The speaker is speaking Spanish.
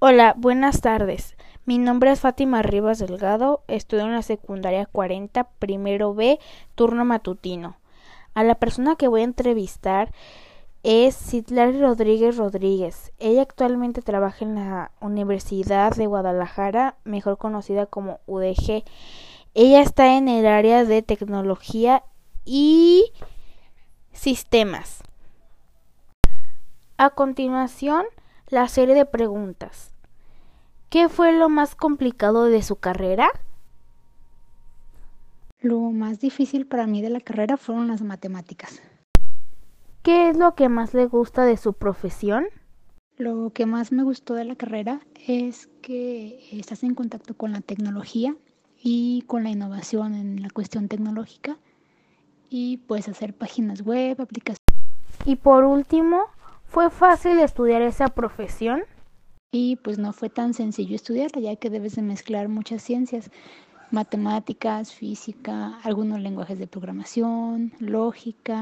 Hola, buenas tardes. Mi nombre es Fátima Rivas Delgado, estudio en la secundaria 40, primero B, turno matutino. A la persona que voy a entrevistar es Citlali Rodríguez Rodríguez. Ella actualmente trabaja en la Universidad de Guadalajara, mejor conocida como UDG. Ella está en el área de tecnología y sistemas. A continuación, la serie de preguntas. ¿Qué fue lo más complicado de su carrera? Lo más difícil para mí de la carrera fueron las matemáticas. ¿Qué es lo que más le gusta de su profesión? Lo que más me gustó de la carrera es que estás en contacto con la tecnología y con la innovación en la cuestión tecnológica y puedes hacer páginas web, aplicaciones. Y por último, ¿fue fácil estudiar esa profesión? Y pues no fue tan sencillo estudiarla, ya que debes de mezclar muchas ciencias, matemáticas, física, algunos lenguajes de programación, lógica.